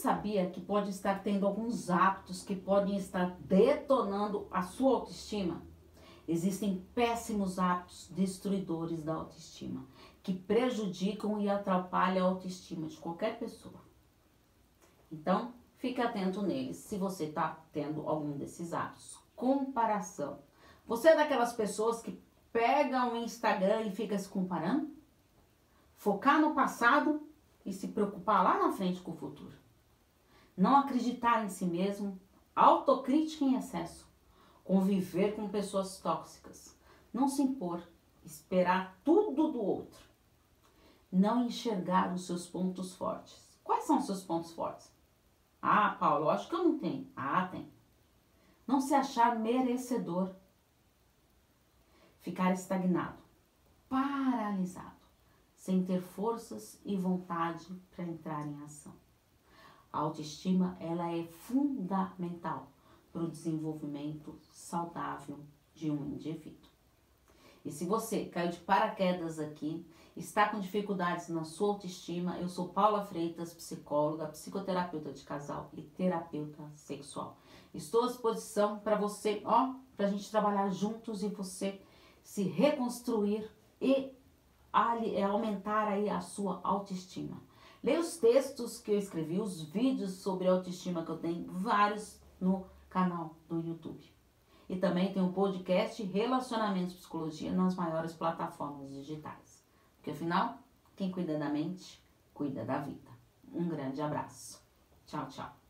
sabia que pode estar tendo alguns hábitos que podem estar detonando a sua autoestima? Existem péssimos hábitos destruidores da autoestima que prejudicam e atrapalham a autoestima de qualquer pessoa. Então, fique atento neles se você está tendo algum desses hábitos. Comparação. Você é daquelas pessoas que pegam o Instagram e fica se comparando? Focar no passado e se preocupar lá na frente com o futuro. Não acreditar em si mesmo, autocrítica em excesso, conviver com pessoas tóxicas, não se impor, esperar tudo do outro, não enxergar os seus pontos fortes. Quais são os seus pontos fortes? Ah, Paulo, acho que eu não tenho. Ah, tem. Não se achar merecedor. Ficar estagnado, paralisado sem ter forças e vontade para entrar em ação. A autoestima ela é fundamental para o desenvolvimento saudável de um indivíduo. E se você caiu de paraquedas aqui, está com dificuldades na sua autoestima, eu sou Paula Freitas, psicóloga, psicoterapeuta de casal e terapeuta sexual. Estou à disposição para você, ó, para a gente trabalhar juntos e você se reconstruir e é aumentar aí a sua autoestima. Leia os textos que eu escrevi, os vídeos sobre autoestima que eu tenho, vários no canal do YouTube. E também tem um podcast Relacionamentos Psicologia nas maiores plataformas digitais. Porque afinal, quem cuida da mente, cuida da vida. Um grande abraço. Tchau, tchau.